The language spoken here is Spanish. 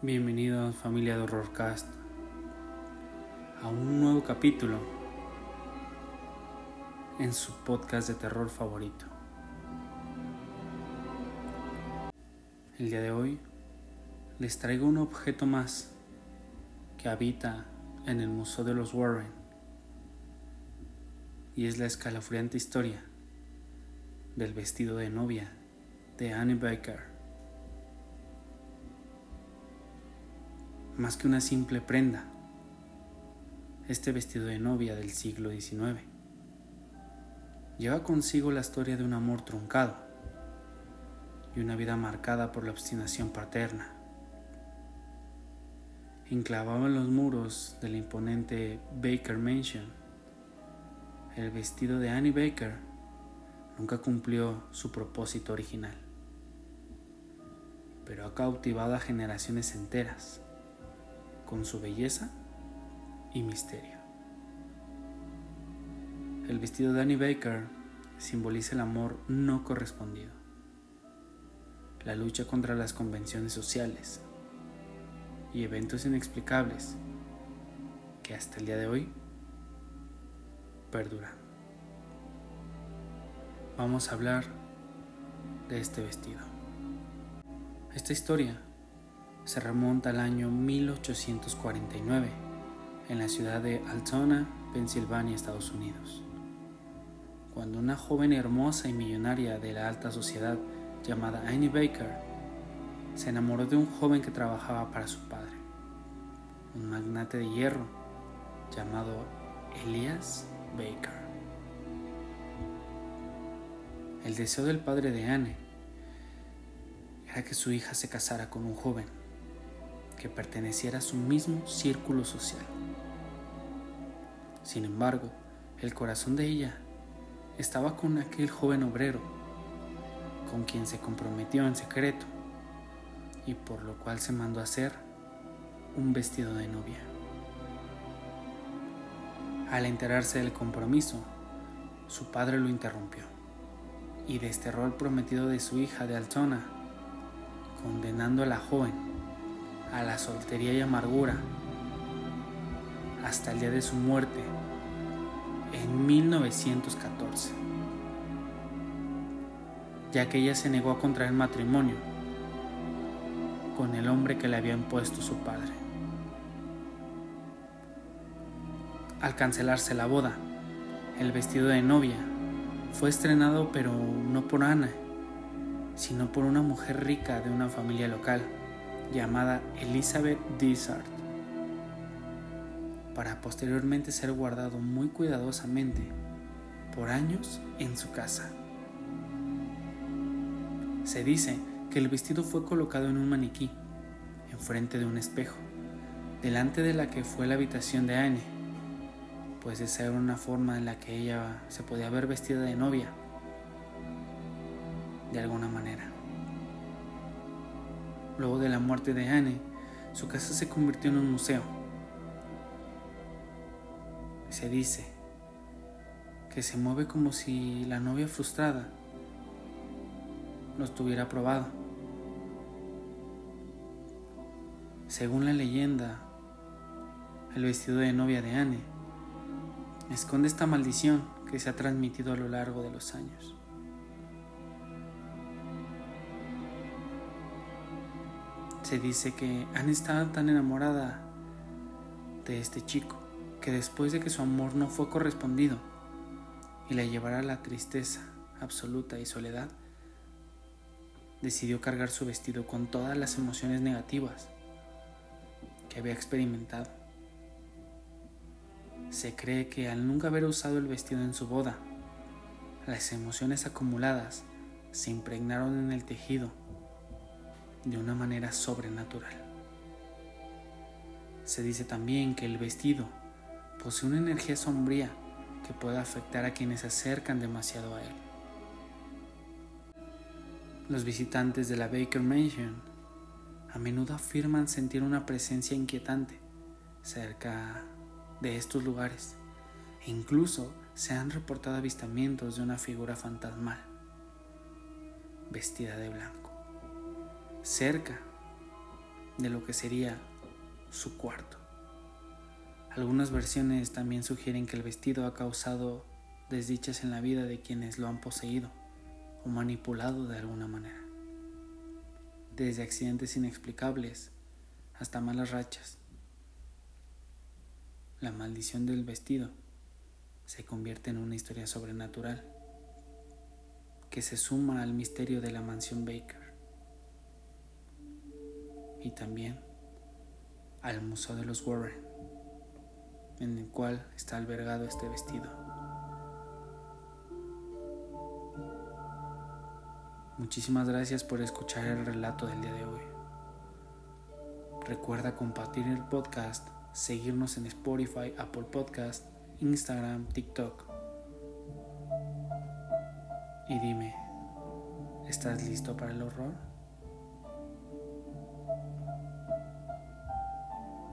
Bienvenidos familia de Horrorcast a un nuevo capítulo en su podcast de terror favorito. El día de hoy les traigo un objeto más que habita en el Museo de los Warren y es la escalofriante historia del vestido de novia de Annie Baker. Más que una simple prenda, este vestido de novia del siglo XIX lleva consigo la historia de un amor truncado y una vida marcada por la obstinación paterna. Enclavado en los muros de la imponente Baker Mansion, el vestido de Annie Baker nunca cumplió su propósito original pero ha cautivado a generaciones enteras con su belleza y misterio. El vestido de Annie Baker simboliza el amor no correspondido, la lucha contra las convenciones sociales y eventos inexplicables que hasta el día de hoy perduran. Vamos a hablar de este vestido. Esta historia se remonta al año 1849 en la ciudad de Altona, Pensilvania, Estados Unidos, cuando una joven hermosa y millonaria de la alta sociedad llamada Annie Baker se enamoró de un joven que trabajaba para su padre, un magnate de hierro llamado Elias Baker. El deseo del padre de Anne era que su hija se casara con un joven que perteneciera a su mismo círculo social. Sin embargo, el corazón de ella estaba con aquel joven obrero, con quien se comprometió en secreto y por lo cual se mandó a hacer un vestido de novia. Al enterarse del compromiso, su padre lo interrumpió y desterró al prometido de su hija de Altona condenando a la joven a la soltería y amargura hasta el día de su muerte en 1914, ya que ella se negó a contraer matrimonio con el hombre que le había impuesto su padre. Al cancelarse la boda, el vestido de novia fue estrenado pero no por Ana, sino por una mujer rica de una familia local llamada Elizabeth Dishart, para posteriormente ser guardado muy cuidadosamente por años en su casa. Se dice que el vestido fue colocado en un maniquí, enfrente de un espejo, delante de la que fue la habitación de Anne, pues esa era una forma en la que ella se podía ver vestida de novia de alguna manera. Luego de la muerte de Anne, su casa se convirtió en un museo. Se dice que se mueve como si la novia frustrada lo estuviera probado. Según la leyenda, el vestido de novia de Anne esconde esta maldición que se ha transmitido a lo largo de los años. Se dice que han estado tan enamorada de este chico que después de que su amor no fue correspondido y la llevara a la tristeza absoluta y soledad, decidió cargar su vestido con todas las emociones negativas que había experimentado. Se cree que al nunca haber usado el vestido en su boda, las emociones acumuladas se impregnaron en el tejido de una manera sobrenatural. Se dice también que el vestido posee una energía sombría que puede afectar a quienes se acercan demasiado a él. Los visitantes de la Baker Mansion a menudo afirman sentir una presencia inquietante cerca de estos lugares e incluso se han reportado avistamientos de una figura fantasmal vestida de blanco cerca de lo que sería su cuarto. Algunas versiones también sugieren que el vestido ha causado desdichas en la vida de quienes lo han poseído o manipulado de alguna manera. Desde accidentes inexplicables hasta malas rachas. La maldición del vestido se convierte en una historia sobrenatural que se suma al misterio de la mansión Baker y también al Museo de los Warren, en el cual está albergado este vestido. Muchísimas gracias por escuchar el relato del día de hoy. Recuerda compartir el podcast, seguirnos en Spotify, Apple Podcast, Instagram, TikTok. Y dime, ¿estás listo para el horror?